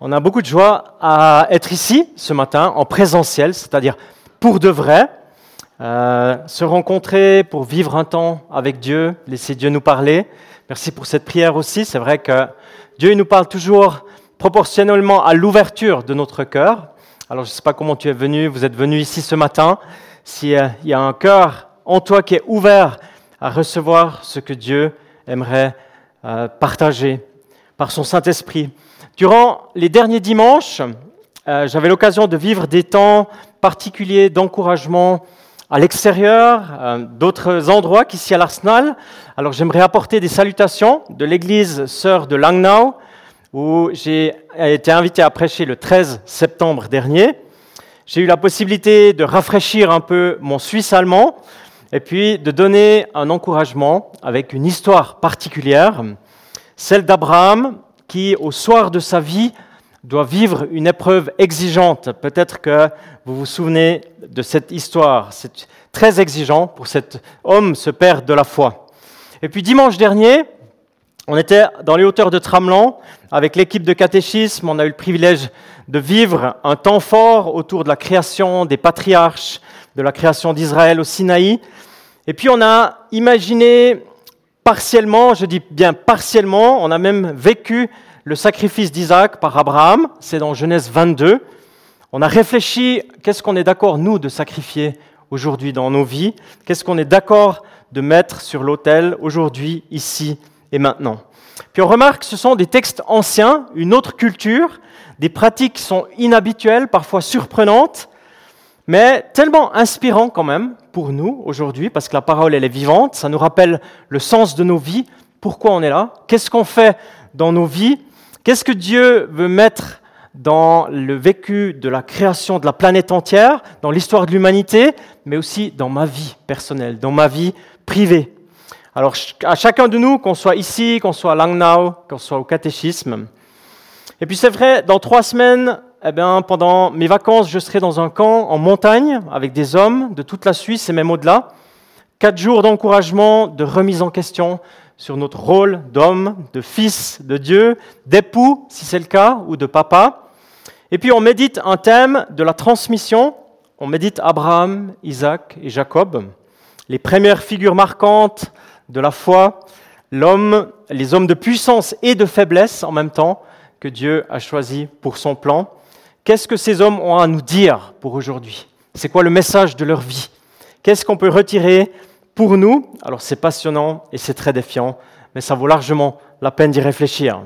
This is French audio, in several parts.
On a beaucoup de joie à être ici ce matin en présentiel, c'est-à-dire pour de vrai, euh, se rencontrer pour vivre un temps avec Dieu, laisser Dieu nous parler. Merci pour cette prière aussi. C'est vrai que Dieu nous parle toujours proportionnellement à l'ouverture de notre cœur. Alors je ne sais pas comment tu es venu, vous êtes venu ici ce matin. S'il y a un cœur en toi qui est ouvert à recevoir ce que Dieu aimerait euh, partager par son Saint-Esprit. Durant les derniers dimanches, euh, j'avais l'occasion de vivre des temps particuliers d'encouragement à l'extérieur, euh, d'autres endroits qu'ici à l'Arsenal. Alors j'aimerais apporter des salutations de l'église sœur de Langnau, où j'ai été invité à prêcher le 13 septembre dernier. J'ai eu la possibilité de rafraîchir un peu mon suisse allemand et puis de donner un encouragement avec une histoire particulière, celle d'Abraham qui, au soir de sa vie, doit vivre une épreuve exigeante. Peut-être que vous vous souvenez de cette histoire. C'est très exigeant pour cet homme, ce père de la foi. Et puis dimanche dernier, on était dans les hauteurs de Tramelan avec l'équipe de catéchisme. On a eu le privilège de vivre un temps fort autour de la création des patriarches, de la création d'Israël au Sinaï. Et puis on a imaginé partiellement, je dis bien partiellement, on a même vécu le sacrifice d'Isaac par Abraham, c'est dans Genèse 22. On a réfléchi, qu'est-ce qu'on est d'accord, nous, de sacrifier aujourd'hui dans nos vies? Qu'est-ce qu'on est d'accord de mettre sur l'autel aujourd'hui, ici et maintenant? Puis on remarque que ce sont des textes anciens, une autre culture, des pratiques qui sont inhabituelles, parfois surprenantes, mais tellement inspirant quand même pour nous aujourd'hui, parce que la parole, elle est vivante, ça nous rappelle le sens de nos vies, pourquoi on est là, qu'est-ce qu'on fait dans nos vies, qu'est-ce que Dieu veut mettre dans le vécu de la création de la planète entière, dans l'histoire de l'humanité, mais aussi dans ma vie personnelle, dans ma vie privée? Alors à chacun de nous, qu'on soit ici, qu'on soit à Langnau, qu'on soit au catéchisme. Et puis c'est vrai, dans trois semaines, eh bien, pendant mes vacances, je serai dans un camp en montagne avec des hommes de toute la Suisse et même au-delà. Quatre jours d'encouragement, de remise en question sur notre rôle d'homme, de fils de Dieu, d'époux, si c'est le cas, ou de papa. Et puis on médite un thème de la transmission. On médite Abraham, Isaac et Jacob, les premières figures marquantes de la foi, les hommes de puissance et de faiblesse en même temps que Dieu a choisi pour son plan. Qu'est-ce que ces hommes ont à nous dire pour aujourd'hui? C'est quoi le message de leur vie? Qu'est-ce qu'on peut retirer pour nous? Alors c'est passionnant et c'est très défiant, mais ça vaut largement la peine d'y réfléchir.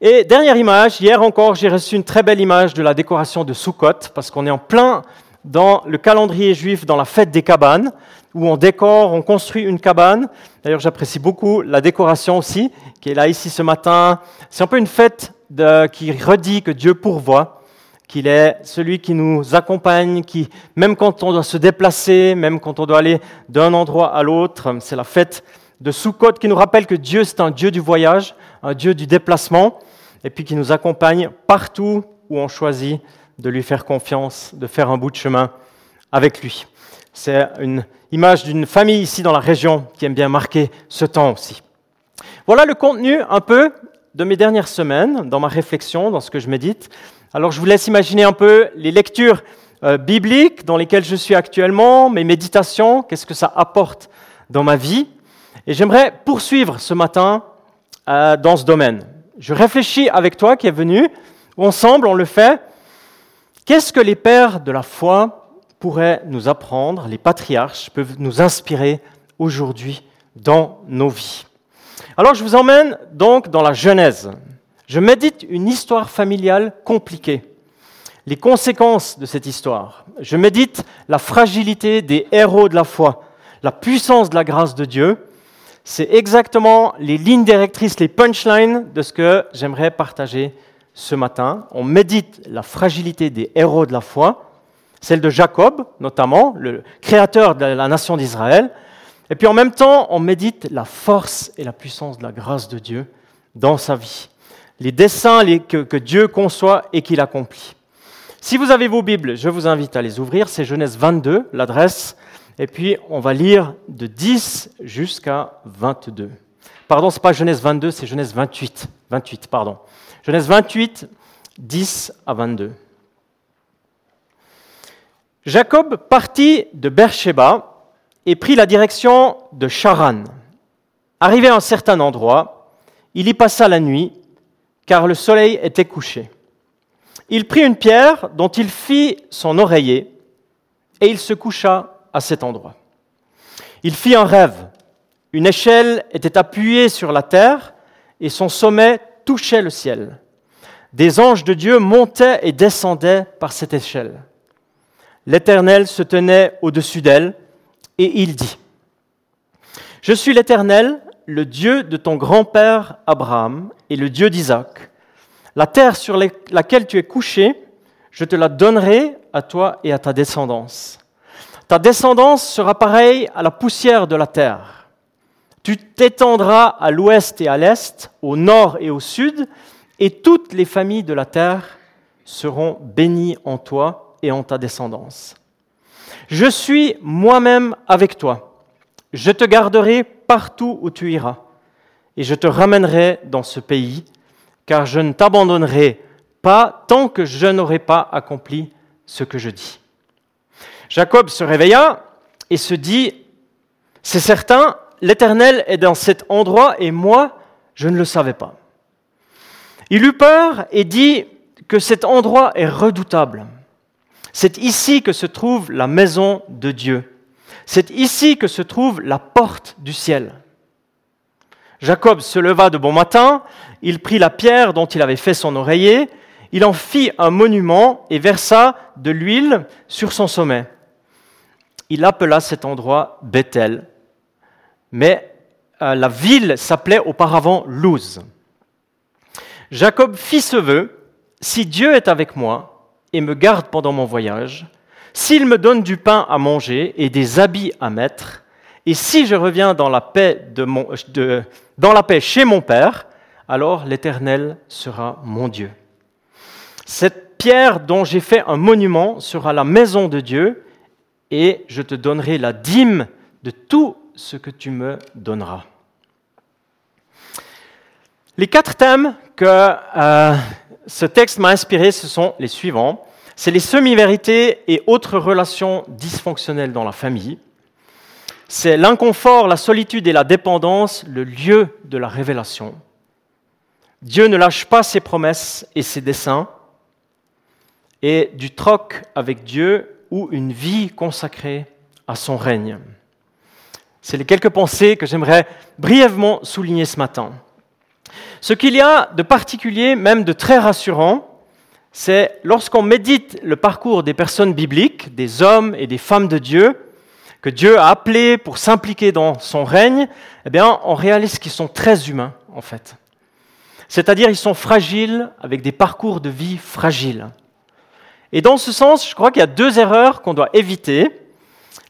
Et dernière image, hier encore, j'ai reçu une très belle image de la décoration de Sukkot, parce qu'on est en plein dans le calendrier juif, dans la fête des cabanes, où on décore, on construit une cabane. D'ailleurs, j'apprécie beaucoup la décoration aussi, qui est là ici ce matin. C'est un peu une fête qui redit que Dieu pourvoit, qu'il est celui qui nous accompagne, qui, même quand on doit se déplacer, même quand on doit aller d'un endroit à l'autre, c'est la fête de Sukkot qui nous rappelle que Dieu, c'est un Dieu du voyage, un Dieu du déplacement, et puis qui nous accompagne partout où on choisit de lui faire confiance, de faire un bout de chemin avec lui. C'est une image d'une famille ici dans la région qui aime bien marquer ce temps aussi. Voilà le contenu un peu de mes dernières semaines, dans ma réflexion, dans ce que je médite. Alors je vous laisse imaginer un peu les lectures euh, bibliques dans lesquelles je suis actuellement, mes méditations, qu'est-ce que ça apporte dans ma vie. Et j'aimerais poursuivre ce matin euh, dans ce domaine. Je réfléchis avec toi qui est venu, ensemble on le fait. Qu'est-ce que les pères de la foi pourraient nous apprendre, les patriarches peuvent nous inspirer aujourd'hui dans nos vies alors je vous emmène donc dans la Genèse. Je médite une histoire familiale compliquée, les conséquences de cette histoire. Je médite la fragilité des héros de la foi, la puissance de la grâce de Dieu. C'est exactement les lignes directrices, les punchlines de ce que j'aimerais partager ce matin. On médite la fragilité des héros de la foi, celle de Jacob notamment, le créateur de la nation d'Israël, et puis en même temps, on médite la force et la puissance de la grâce de Dieu dans sa vie. Les desseins que, Dieu conçoit et qu'il accomplit. Si vous avez vos Bibles, je vous invite à les ouvrir. C'est Genèse 22, l'adresse. Et puis on va lire de 10 jusqu'à 22. Pardon, ce n'est pas Genèse 22, c'est Genèse 28. 28, pardon. Genèse 28, 10 à 22. Jacob partit de Beersheba et prit la direction de Charan. Arrivé à un certain endroit, il y passa la nuit, car le soleil était couché. Il prit une pierre dont il fit son oreiller, et il se coucha à cet endroit. Il fit un rêve. Une échelle était appuyée sur la terre, et son sommet touchait le ciel. Des anges de Dieu montaient et descendaient par cette échelle. L'Éternel se tenait au-dessus d'elle, et il dit, Je suis l'Éternel, le Dieu de ton grand-père Abraham et le Dieu d'Isaac. La terre sur laquelle tu es couché, je te la donnerai à toi et à ta descendance. Ta descendance sera pareille à la poussière de la terre. Tu t'étendras à l'ouest et à l'est, au nord et au sud, et toutes les familles de la terre seront bénies en toi et en ta descendance. Je suis moi-même avec toi. Je te garderai partout où tu iras, et je te ramènerai dans ce pays, car je ne t'abandonnerai pas tant que je n'aurai pas accompli ce que je dis. Jacob se réveilla et se dit, c'est certain, l'Éternel est dans cet endroit et moi, je ne le savais pas. Il eut peur et dit que cet endroit est redoutable. C'est ici que se trouve la maison de Dieu. C'est ici que se trouve la porte du ciel. Jacob se leva de bon matin, il prit la pierre dont il avait fait son oreiller, il en fit un monument et versa de l'huile sur son sommet. Il appela cet endroit Bethel, mais euh, la ville s'appelait auparavant Luz. Jacob fit ce vœu, si Dieu est avec moi et me garde pendant mon voyage, s'il me donne du pain à manger et des habits à mettre, et si je reviens dans la paix, dans la paix chez mon Père, alors l'Éternel sera mon Dieu. Cette pierre dont j'ai fait un monument sera la maison de Dieu, et je te donnerai la dîme de tout ce que tu me donneras. Les quatre thèmes que euh, ce texte m'a inspiré, ce sont les suivants. C'est les semi-vérités et autres relations dysfonctionnelles dans la famille. C'est l'inconfort, la solitude et la dépendance, le lieu de la révélation. Dieu ne lâche pas ses promesses et ses desseins. Et du troc avec Dieu ou une vie consacrée à son règne. C'est les quelques pensées que j'aimerais brièvement souligner ce matin. Ce qu'il y a de particulier, même de très rassurant, c'est lorsqu'on médite le parcours des personnes bibliques, des hommes et des femmes de Dieu, que Dieu a appelés pour s'impliquer dans son règne, eh bien, on réalise qu'ils sont très humains, en fait. C'est-à-dire, ils sont fragiles, avec des parcours de vie fragiles. Et dans ce sens, je crois qu'il y a deux erreurs qu'on doit éviter.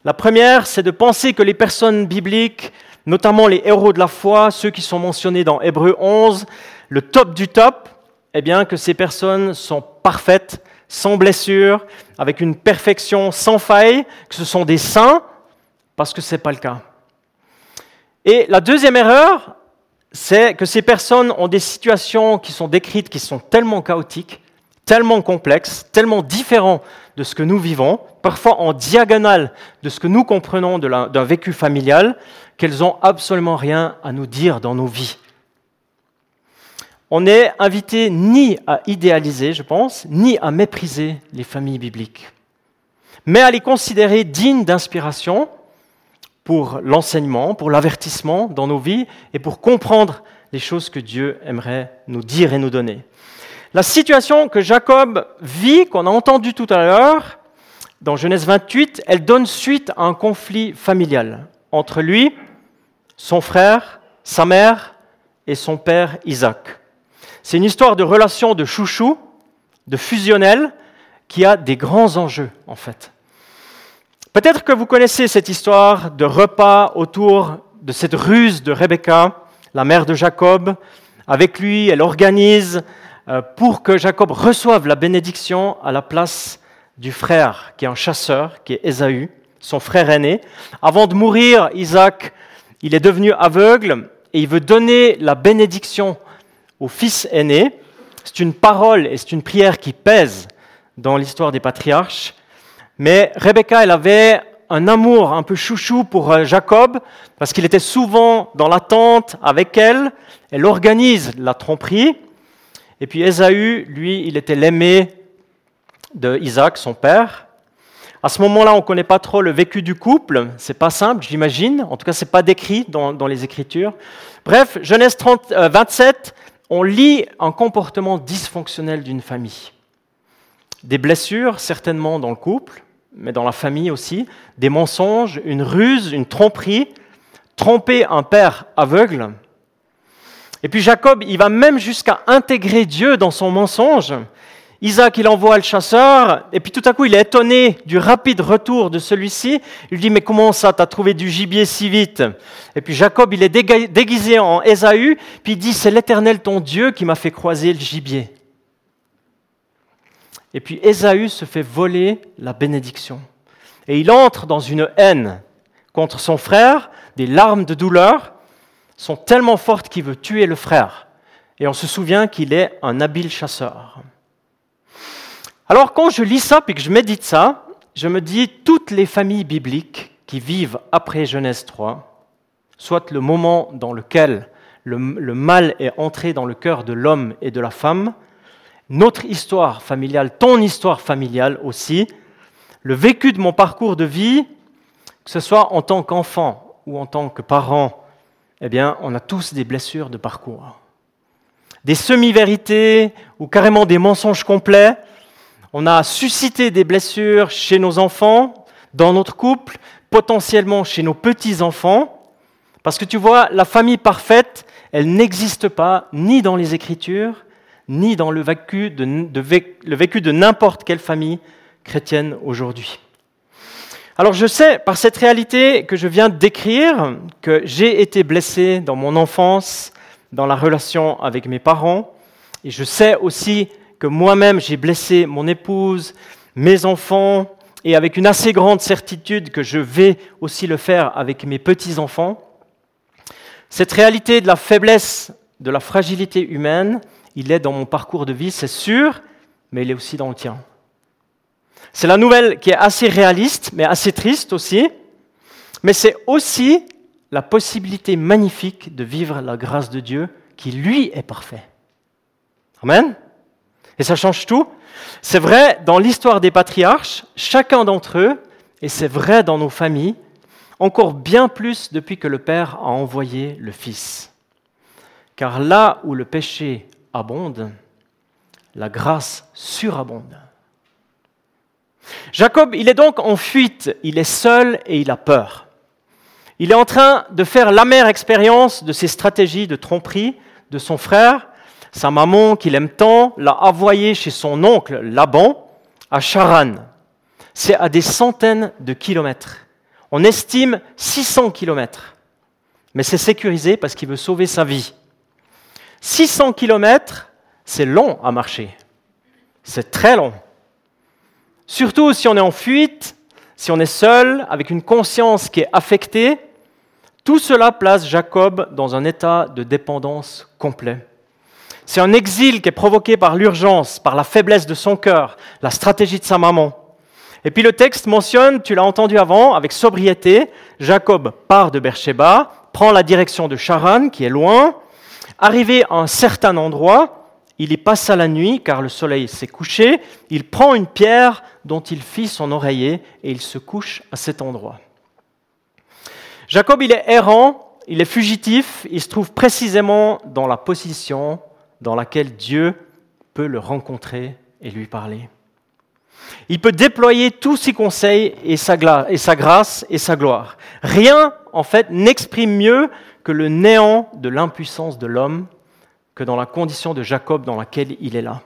La première, c'est de penser que les personnes bibliques notamment les héros de la foi, ceux qui sont mentionnés dans Hébreu 11, le top du top, eh bien que ces personnes sont parfaites, sans blessure, avec une perfection sans faille, que ce sont des saints, parce que ce n'est pas le cas. Et la deuxième erreur, c'est que ces personnes ont des situations qui sont décrites, qui sont tellement chaotiques, tellement complexes, tellement différents de ce que nous vivons, parfois en diagonale de ce que nous comprenons d'un vécu familial, qu'elles n'ont absolument rien à nous dire dans nos vies. On n'est invité ni à idéaliser, je pense, ni à mépriser les familles bibliques, mais à les considérer dignes d'inspiration pour l'enseignement, pour l'avertissement dans nos vies et pour comprendre les choses que Dieu aimerait nous dire et nous donner. La situation que Jacob vit, qu'on a entendu tout à l'heure, dans Genèse 28, elle donne suite à un conflit familial entre lui son frère, sa mère et son père Isaac. C'est une histoire de relation de chouchou, de fusionnel, qui a des grands enjeux en fait. Peut-être que vous connaissez cette histoire de repas autour de cette ruse de Rebecca, la mère de Jacob. Avec lui, elle organise pour que Jacob reçoive la bénédiction à la place du frère qui est un chasseur, qui est Ésaü, son frère aîné. Avant de mourir, Isaac il est devenu aveugle et il veut donner la bénédiction au fils aîné. C'est une parole et c'est une prière qui pèse dans l'histoire des patriarches. Mais Rebecca, elle avait un amour un peu chouchou pour euh, Jacob, parce qu'il était souvent dans l'attente avec elle. Elle organise la tromperie. Et puis Ésaü, lui, il était l'aimé de Isaac, son père. À ce moment-là, on ne connaît pas trop le vécu du couple. C'est pas simple, j'imagine. En tout cas, c'est pas décrit dans, les Écritures. Bref, Genèse 30, 27, euh, on lit un comportement dysfonctionnel d'une famille. Des blessures, certainement dans le couple, mais dans la famille aussi, des mensonges, une ruse, une tromperie, tromper un père aveugle. Et puis Jacob, il va même jusqu'à intégrer Dieu dans son mensonge. Isaac, il envoie le chasseur, et puis tout à coup, il est étonné du rapide retour de celui-ci. Il lui dit, mais comment ça, t'as trouvé du gibier si vite? Et puis Jacob, il est déguisé en Ésaü, puis il dit, c'est l'Éternel ton Dieu qui m'a fait croiser le gibier. Et puis Ésaü se fait voler la bénédiction. Et il entre dans une haine contre son frère, des larmes de douleur sont tellement fortes qu'il veut tuer le frère. Et on se souvient qu'il est un habile chasseur. Alors quand je lis ça et que je médite ça, je me dis toutes les familles bibliques qui vivent après Genèse 3, soit le moment dans lequel le, le mal est entré dans le cœur de l'homme et de la femme, notre histoire familiale, ton histoire familiale aussi, le vécu de mon parcours de vie, que ce soit en tant qu'enfant ou en tant que parent, eh bien, on a tous des blessures de parcours. Des semi-vérités ou carrément des mensonges complets. On a suscité des blessures chez nos enfants, dans notre couple, potentiellement chez nos petits-enfants. Parce que tu vois, la famille parfaite, elle n'existe pas ni dans les Écritures, ni dans le vécu de, n'importe quelle famille chrétienne aujourd'hui. Alors je sais par cette réalité que je viens de décrire que j'ai été blessé dans mon enfance, dans la relation avec mes parents, et je sais aussi que moi-même j'ai blessé mon épouse, mes enfants, et avec une assez grande certitude que je vais aussi le faire avec mes petits-enfants. Cette réalité de la faiblesse, de la fragilité humaine, il est dans mon parcours de vie, c'est sûr, mais il est aussi dans le tien. C'est la nouvelle qui est assez réaliste, mais assez triste aussi, mais c'est aussi la possibilité magnifique de vivre la grâce de Dieu qui, lui, est parfait. Amen. Et ça change tout. C'est vrai dans l'histoire des patriarches, chacun d'entre eux, et c'est vrai dans nos familles, encore bien plus depuis que le Père a envoyé le Fils. Car là où le péché abonde, la grâce surabonde. Jacob, il est donc en fuite, il est seul et il a peur. Il est en train de faire l'amère expérience de ses stratégies de tromperie de son frère. Sa maman, qu'il aime tant, l'a envoyé chez son oncle Laban à Charan. C'est à des centaines de kilomètres. On estime 600 kilomètres. Mais c'est sécurisé parce qu'il veut sauver sa vie. 600 km, c'est long à marcher. C'est très long. Surtout si on est en fuite, si on est seul, avec une conscience qui est affectée, tout cela place Jacob dans un état de dépendance complet. C'est un exil qui est provoqué par l'urgence, par la faiblesse de son cœur, la stratégie de sa maman. Et puis le texte mentionne, tu l'as entendu avant, avec sobriété, Jacob part de Beersheba, prend la direction de Charan, qui est loin, Arrivé à un certain endroit, il y passa la nuit car le soleil s'est couché. Il prend une pierre dont il fit son oreiller et il se couche à cet endroit. Jacob, il est errant, il est fugitif, il se trouve précisément dans la position dans laquelle Dieu peut le rencontrer et lui parler. Il peut déployer tous ses conseils et sa, et sa grâce et sa gloire. Rien, en fait, n'exprime mieux que le néant de l'impuissance de l'homme que dans la condition de Jacob dans laquelle il est là.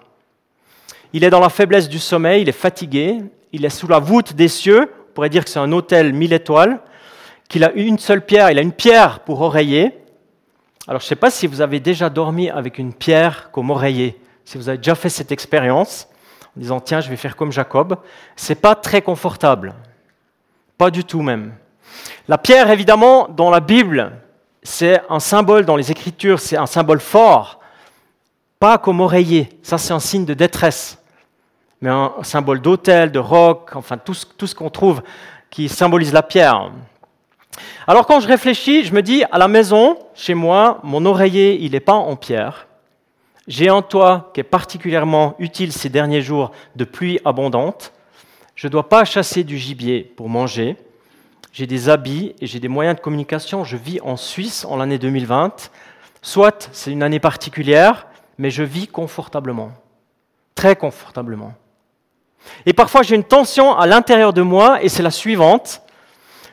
Il est dans la faiblesse du sommeil, il est fatigué, il est sous la voûte des cieux, on pourrait dire que c'est un hôtel mille étoiles, qu'il a une seule pierre, il a une pierre pour oreiller. Alors je ne sais pas si vous avez déjà dormi avec une pierre comme oreiller, si vous avez déjà fait cette expérience en disant tiens je vais faire comme Jacob, c'est pas très confortable, pas du tout même. La pierre évidemment dans la Bible, c'est un symbole dans les Écritures, c'est un symbole fort. Pas comme oreiller, ça c'est un signe de détresse, mais un symbole d'autel, de roc, enfin tout ce, tout ce qu'on trouve qui symbolise la pierre. Alors quand je réfléchis, je me dis, à la maison, chez moi, mon oreiller, il n'est pas en pierre. J'ai un toit qui est particulièrement utile ces derniers jours de pluie abondante. Je ne dois pas chasser du gibier pour manger. J'ai des habits et j'ai des moyens de communication. Je vis en Suisse en l'année 2020. Soit c'est une année particulière, mais je vis confortablement, très confortablement. Et parfois j'ai une tension à l'intérieur de moi et c'est la suivante.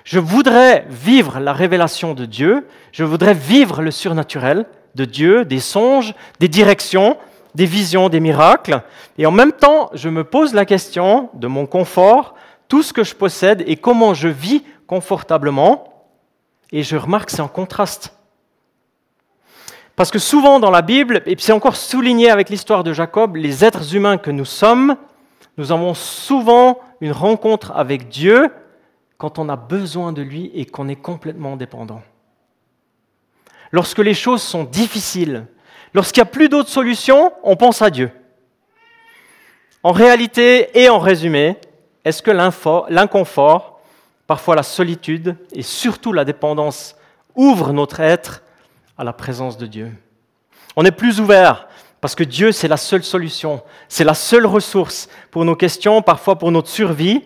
Je voudrais vivre la révélation de Dieu, je voudrais vivre le surnaturel de Dieu, des songes, des directions, des visions, des miracles. Et en même temps, je me pose la question de mon confort, tout ce que je possède et comment je vis confortablement. Et je remarque que c'est en contraste. Parce que souvent dans la Bible, et c'est encore souligné avec l'histoire de Jacob, les êtres humains que nous sommes, nous avons souvent une rencontre avec Dieu quand on a besoin de lui et qu'on est complètement dépendant. Lorsque les choses sont difficiles, lorsqu'il n'y a plus d'autres solutions, on pense à Dieu. En réalité et en résumé, est-ce que l'inconfort, parfois la solitude et surtout la dépendance ouvrent notre être à la présence de Dieu? On est plus ouvert parce que Dieu, c'est la seule solution, c'est la seule ressource pour nos questions, parfois pour notre survie,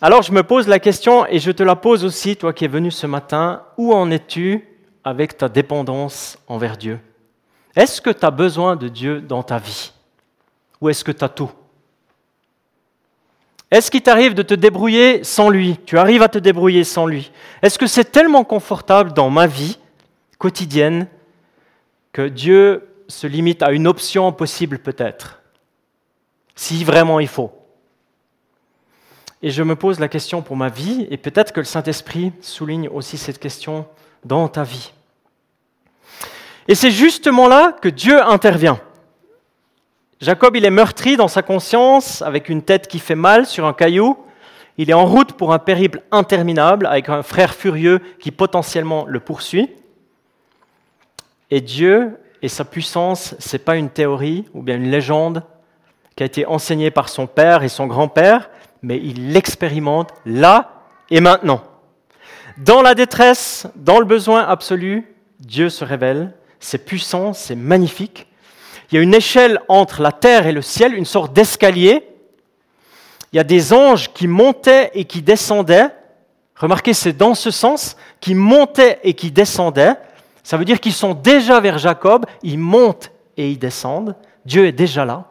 alors je me pose la question, et je te la pose aussi, toi qui es venu ce matin, où en es-tu avec ta dépendance envers Dieu? Est-ce que tu as besoin de Dieu dans ta vie? Ou est-ce que tu as tout? Est-ce qu'il t'arrive de te débrouiller sans lui? Tu arrives à te débrouiller sans lui. Est-ce que c'est tellement confortable dans ma vie quotidienne que Dieu se limite à une option possible peut-être Si vraiment il faut. Et je me pose la question pour ma vie, et peut-être que le Saint-Esprit souligne aussi cette question dans ta vie. Et c'est justement là que Dieu intervient. Jacob, il est meurtri dans sa conscience, avec une tête qui fait mal sur un caillou. Il est en route pour un périple interminable, avec un frère furieux qui potentiellement le poursuit. Et Dieu et sa puissance, ce n'est pas une théorie ou bien une légende qui a été enseignée par son père et son grand-père, mais il l'expérimente là et maintenant. Dans la détresse, dans le besoin absolu, Dieu se révèle, c'est puissant, c'est magnifique. Il y a une échelle entre la terre et le ciel, une sorte d'escalier. Il y a des anges qui montaient et qui descendaient. Remarquez, c'est dans ce sens, qui montaient et qui descendaient. Ça veut dire qu'ils sont déjà vers Jacob, ils montent et ils descendent. Dieu est déjà là.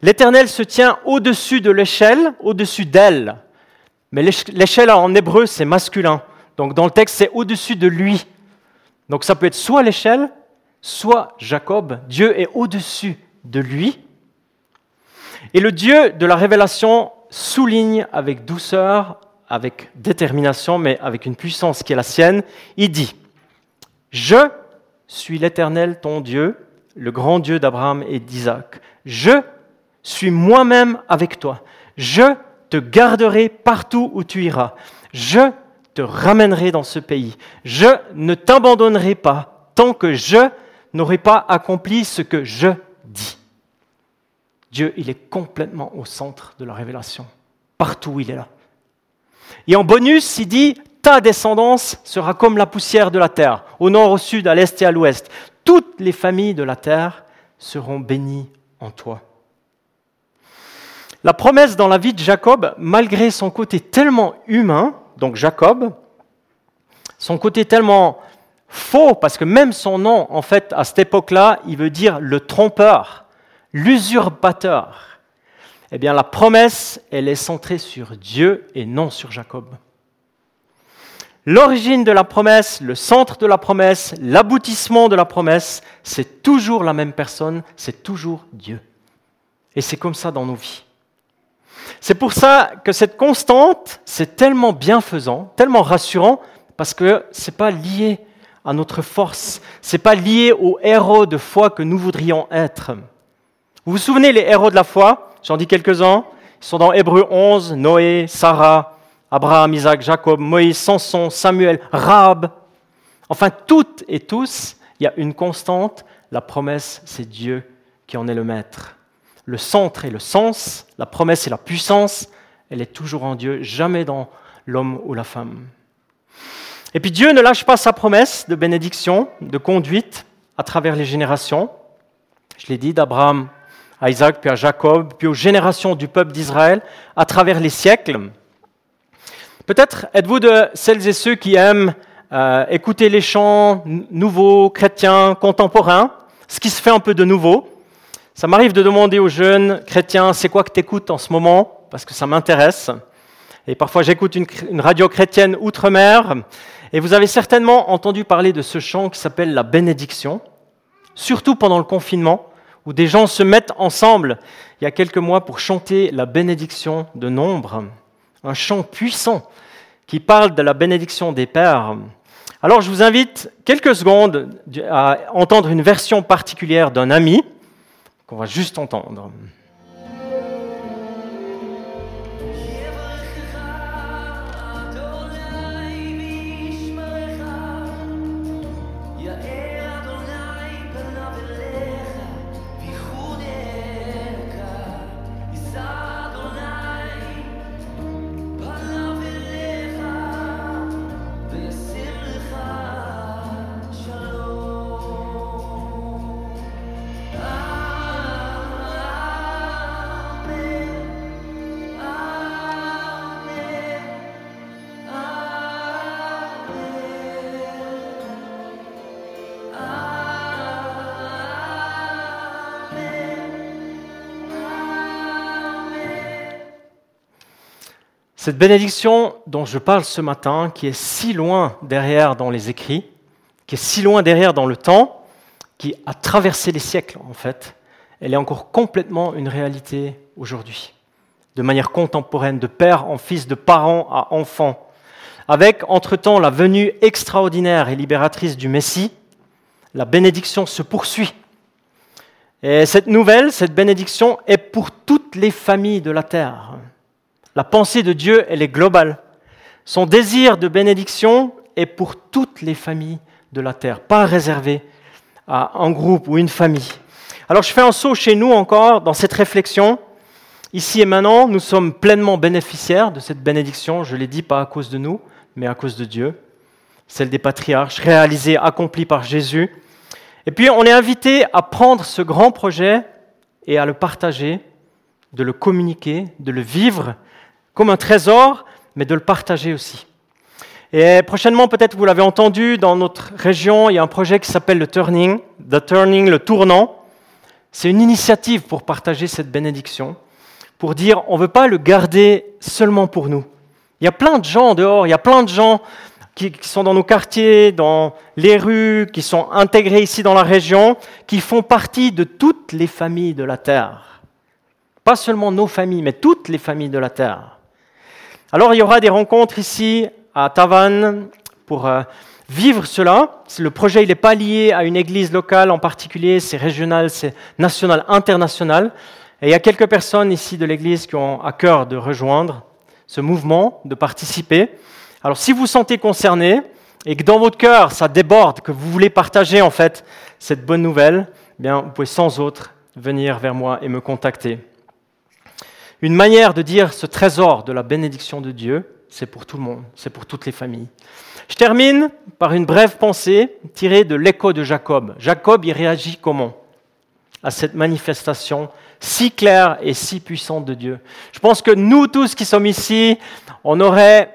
L'Éternel se tient au-dessus de l'échelle, au-dessus d'elle. Mais l'échelle en hébreu, c'est masculin. Donc dans le texte, c'est au-dessus de lui. Donc ça peut être soit l'échelle, soit Jacob. Dieu est au-dessus de lui. Et le Dieu de la révélation souligne avec douceur, avec détermination, mais avec une puissance qui est la sienne, il dit, Je suis l'Éternel, ton Dieu, le grand Dieu d'Abraham et d'Isaac. Je suis moi-même avec toi. Je te garderai partout où tu iras. Je te ramènerai dans ce pays. Je ne t'abandonnerai pas tant que je n'aurai pas accompli ce que je dis. Dieu, il est complètement au centre de la révélation. Partout où il est là. Et en bonus, il dit, ta descendance sera comme la poussière de la terre, au nord, au sud, à l'est et à l'ouest. Toutes les familles de la terre seront bénies en toi. La promesse dans la vie de Jacob, malgré son côté tellement humain, donc Jacob, son côté tellement faux, parce que même son nom, en fait, à cette époque-là, il veut dire le trompeur, l'usurpateur. Eh bien, la promesse, elle est centrée sur Dieu et non sur Jacob. L'origine de la promesse, le centre de la promesse, l'aboutissement de la promesse, c'est toujours la même personne, c'est toujours Dieu. Et c'est comme ça dans nos vies. C'est pour ça que cette constante, c'est tellement bienfaisant, tellement rassurant, parce que ce n'est pas lié à notre force, ce n'est pas lié aux héros de foi que nous voudrions être. Vous vous souvenez les héros de la foi? J'en dis quelques-uns. Ils sont dans Hébreu 11, Noé, Sarah, Abraham, Isaac, Jacob, Moïse, Samson, Samuel, Rahab. Enfin, toutes et tous, il y a une constante, la promesse, c'est Dieu qui en est le maître. Le centre et le sens, la promesse et la puissance, elle est toujours en Dieu, jamais dans l'homme ou la femme. Et puis Dieu ne lâche pas sa promesse de bénédiction, de conduite à travers les générations. Je l'ai dit, d'Abraham à Isaac, puis à Jacob, puis aux générations du peuple d'Israël, à travers les siècles. Peut-être êtes-vous de celles et ceux qui aiment euh, écouter les chants nouveaux, chrétiens, contemporains, ce qui se fait un peu de nouveau. Ça m'arrive de demander aux jeunes chrétiens, c'est quoi que tu écoutes en ce moment? Parce que ça m'intéresse. Et parfois j'écoute une, une, radio chrétienne outre-mer. Et vous avez certainement entendu parler de ce chant qui s'appelle la bénédiction, surtout pendant le confinement, où des gens se mettent ensemble il y a quelques mois pour chanter la bénédiction de nombre. Un chant puissant qui parle de la bénédiction des pères. Alors je vous invite quelques secondes à entendre une version particulière d'un ami qu'on va juste entendre. Cette bénédiction dont je parle ce matin, qui est si loin derrière dans les écrits, qui est si loin derrière dans le temps, qui a traversé les siècles en fait, elle est encore complètement une réalité aujourd'hui, de manière contemporaine, de père en fils, de parent à enfant, avec entre-temps la venue extraordinaire et libératrice du Messie, la bénédiction se poursuit. Et cette nouvelle, cette bénédiction est pour toutes les familles de la terre. La pensée de Dieu, elle est globale. Son désir de bénédiction est pour toutes les familles de la terre, pas réservé à un groupe ou une famille. Alors je fais un saut chez nous encore dans cette réflexion. Ici et maintenant, nous sommes pleinement bénéficiaires de cette bénédiction, je l'ai dit, pas à cause de nous, mais à cause de Dieu, celle des patriarches, réalisée, accomplie par Jésus. Et puis on est invité à prendre ce grand projet et à le partager, de le communiquer, de le vivre comme un trésor, mais de le partager aussi. Et prochainement, peut-être vous l'avez entendu, dans notre région, il y a un projet qui s'appelle le Turning, The Turning, le tournant. C'est une initiative pour partager cette bénédiction, pour dire on ne veut pas le garder seulement pour nous. Il y a plein de gens dehors, il y a plein de gens qui, qui sont dans nos quartiers, dans les rues, qui sont intégrés ici dans la région, qui font partie de toutes les familles de la terre. Pas seulement nos familles, mais toutes les familles de la terre. Alors il y aura des rencontres ici à Tavannes pour euh, vivre cela. Le projet n'est pas lié à une église locale en particulier, c'est régional, c'est national, international. Et il y a quelques personnes ici de l'église qui ont à cœur de rejoindre ce mouvement, de participer. Alors si vous vous sentez concerné et que dans votre cœur ça déborde, que vous voulez partager en fait cette bonne nouvelle, eh bien vous pouvez sans autre venir vers moi et me contacter. Une manière de dire ce trésor de la bénédiction de Dieu, c'est pour tout le monde, c'est pour toutes les familles. Je termine par une brève pensée tirée de l'écho de Jacob. Jacob, il réagit comment à cette manifestation si claire et si puissante de Dieu? Je pense que nous tous qui sommes ici, on aurait,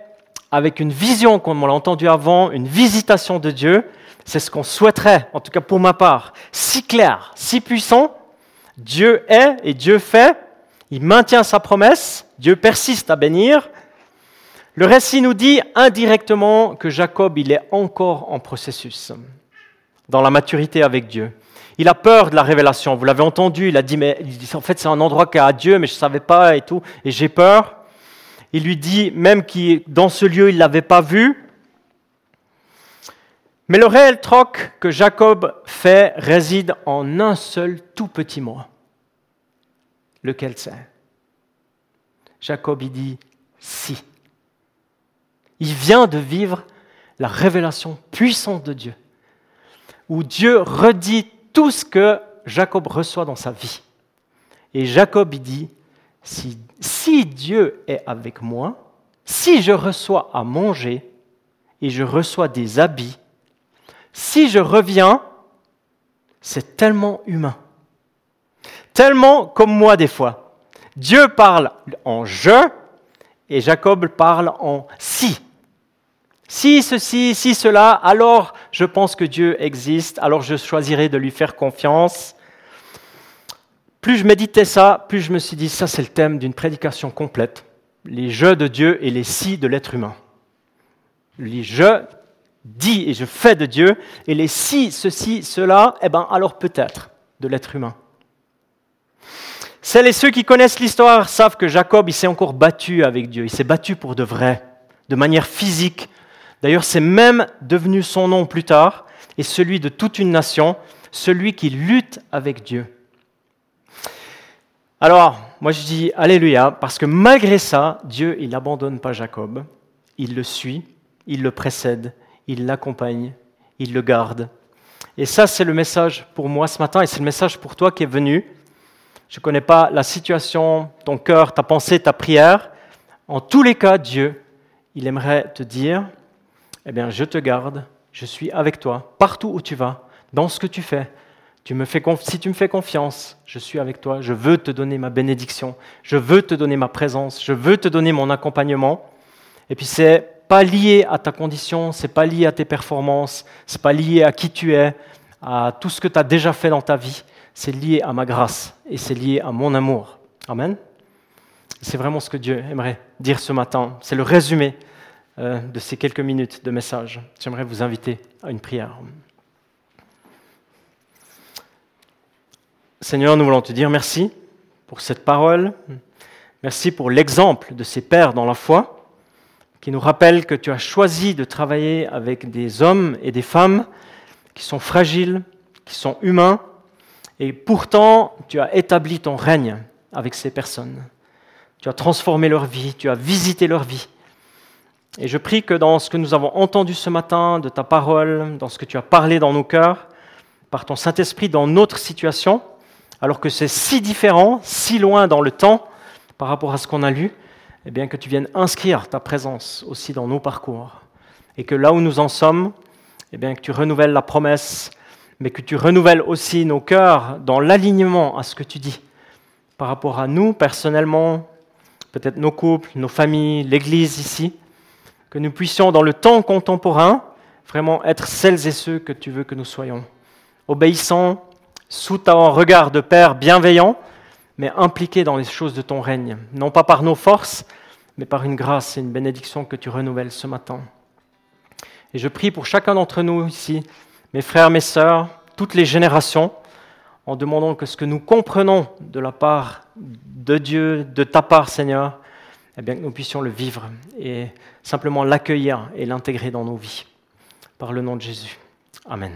avec une vision, comme on l'a entendu avant, une visitation de Dieu, c'est ce qu'on souhaiterait, en tout cas pour ma part, si clair, si puissant, Dieu est et Dieu fait, il maintient sa promesse, Dieu persiste à bénir. Le récit nous dit indirectement que Jacob, il est encore en processus, dans la maturité avec Dieu. Il a peur de la révélation, vous l'avez entendu, il a dit, mais en fait c'est un endroit qui a Dieu, mais je ne savais pas et tout, et j'ai peur. Il lui dit même que dans ce lieu, il ne l'avait pas vu. Mais le réel troc que Jacob fait réside en un seul tout petit mot lequel c'est? Jacob, il dit si. Il vient de vivre la révélation puissante de Dieu, où Dieu redit tout ce que Jacob reçoit dans sa vie. Et Jacob, il dit, si, si Dieu est avec moi, si je reçois à manger et je reçois des habits, si je reviens, c'est tellement humain. Tellement comme moi des fois. Dieu parle en je et Jacob parle en si. Si ceci, si cela, alors je pense que Dieu existe, alors je choisirai de lui faire confiance. Plus je méditais ça, plus je me suis dit, ça c'est le thème d'une prédication complète, les jeux de Dieu et les si de l'être humain. Les je dis et je fais de Dieu, et les si, ceci, cela, eh bien alors peut-être de l'être humain. Celles et ceux qui connaissent l'histoire savent que Jacob, il s'est encore battu avec Dieu, il s'est battu pour de vrai, de manière physique, D'ailleurs, c'est même devenu son nom plus tard et celui de toute une nation, celui qui lutte avec Dieu. Alors, moi je dis Alléluia, parce que malgré ça, Dieu, il n'abandonne pas Jacob, il le suit, il le précède, il l'accompagne, il le garde. Et ça, c'est le message pour moi ce matin, et c'est le message pour toi qui est venu. Je ne connais pas la situation, ton cœur, ta pensée, ta prière. En tous les cas, Dieu, il aimerait te dire, eh bien, je te garde, je suis avec toi, partout où tu vas, dans ce que tu fais. Tu me fais si tu me fais confiance, je suis avec toi, je veux te donner ma bénédiction, je veux te donner ma présence, je veux te donner mon accompagnement. Et puis c'est pas lié à ta condition, c'est pas lié à tes performances, c'est pas lié à qui tu es, à tout ce que tu as déjà fait dans ta vie, c'est lié à ma grâce et c'est lié à mon amour. Amen. C'est vraiment ce que Dieu aimerait dire ce matin. C'est le résumé euh, de ces quelques minutes de message. J'aimerais vous inviter à une prière. Seigneur, nous voulons te dire merci pour cette parole. Merci pour l'exemple de ces pères dans la foi qui nous rappellent que tu as choisi de travailler avec des hommes et des femmes qui sont fragiles, qui sont humains, et pourtant tu as établi ton règne avec ces personnes. Tu as transformé leur vie, tu as visité leur vie. Et je prie que dans ce que nous avons entendu ce matin, de ta parole, dans ce que tu as parlé dans nos cœurs, par ton Saint-Esprit dans notre situation, alors que c'est si différent, si loin dans le temps par rapport à ce qu'on a lu, eh bien que tu viennes inscrire ta présence aussi dans nos parcours. Et que là où nous en sommes, eh bien que tu renouvelles la promesse, mais que tu renouvelles aussi nos cœurs dans l'alignement à ce que tu dis par rapport à nous personnellement, peut-être nos couples, nos familles, l'Église ici que nous puissions, dans le temps contemporain, vraiment être celles et ceux que tu veux que nous soyons. Obéissants, sous ton regard de Père bienveillant, mais impliqués dans les choses de ton règne, non pas par nos forces, mais par une grâce et une bénédiction que tu renouvelles ce matin. Et je prie pour chacun d'entre nous ici, mes frères, mes sœurs, toutes les générations, en demandant que ce que nous comprenons de la part de Dieu, de ta part, Seigneur, eh bien, que nous puissions le vivre et simplement l'accueillir et l'intégrer dans nos vies. Par le nom de Jésus. Amen.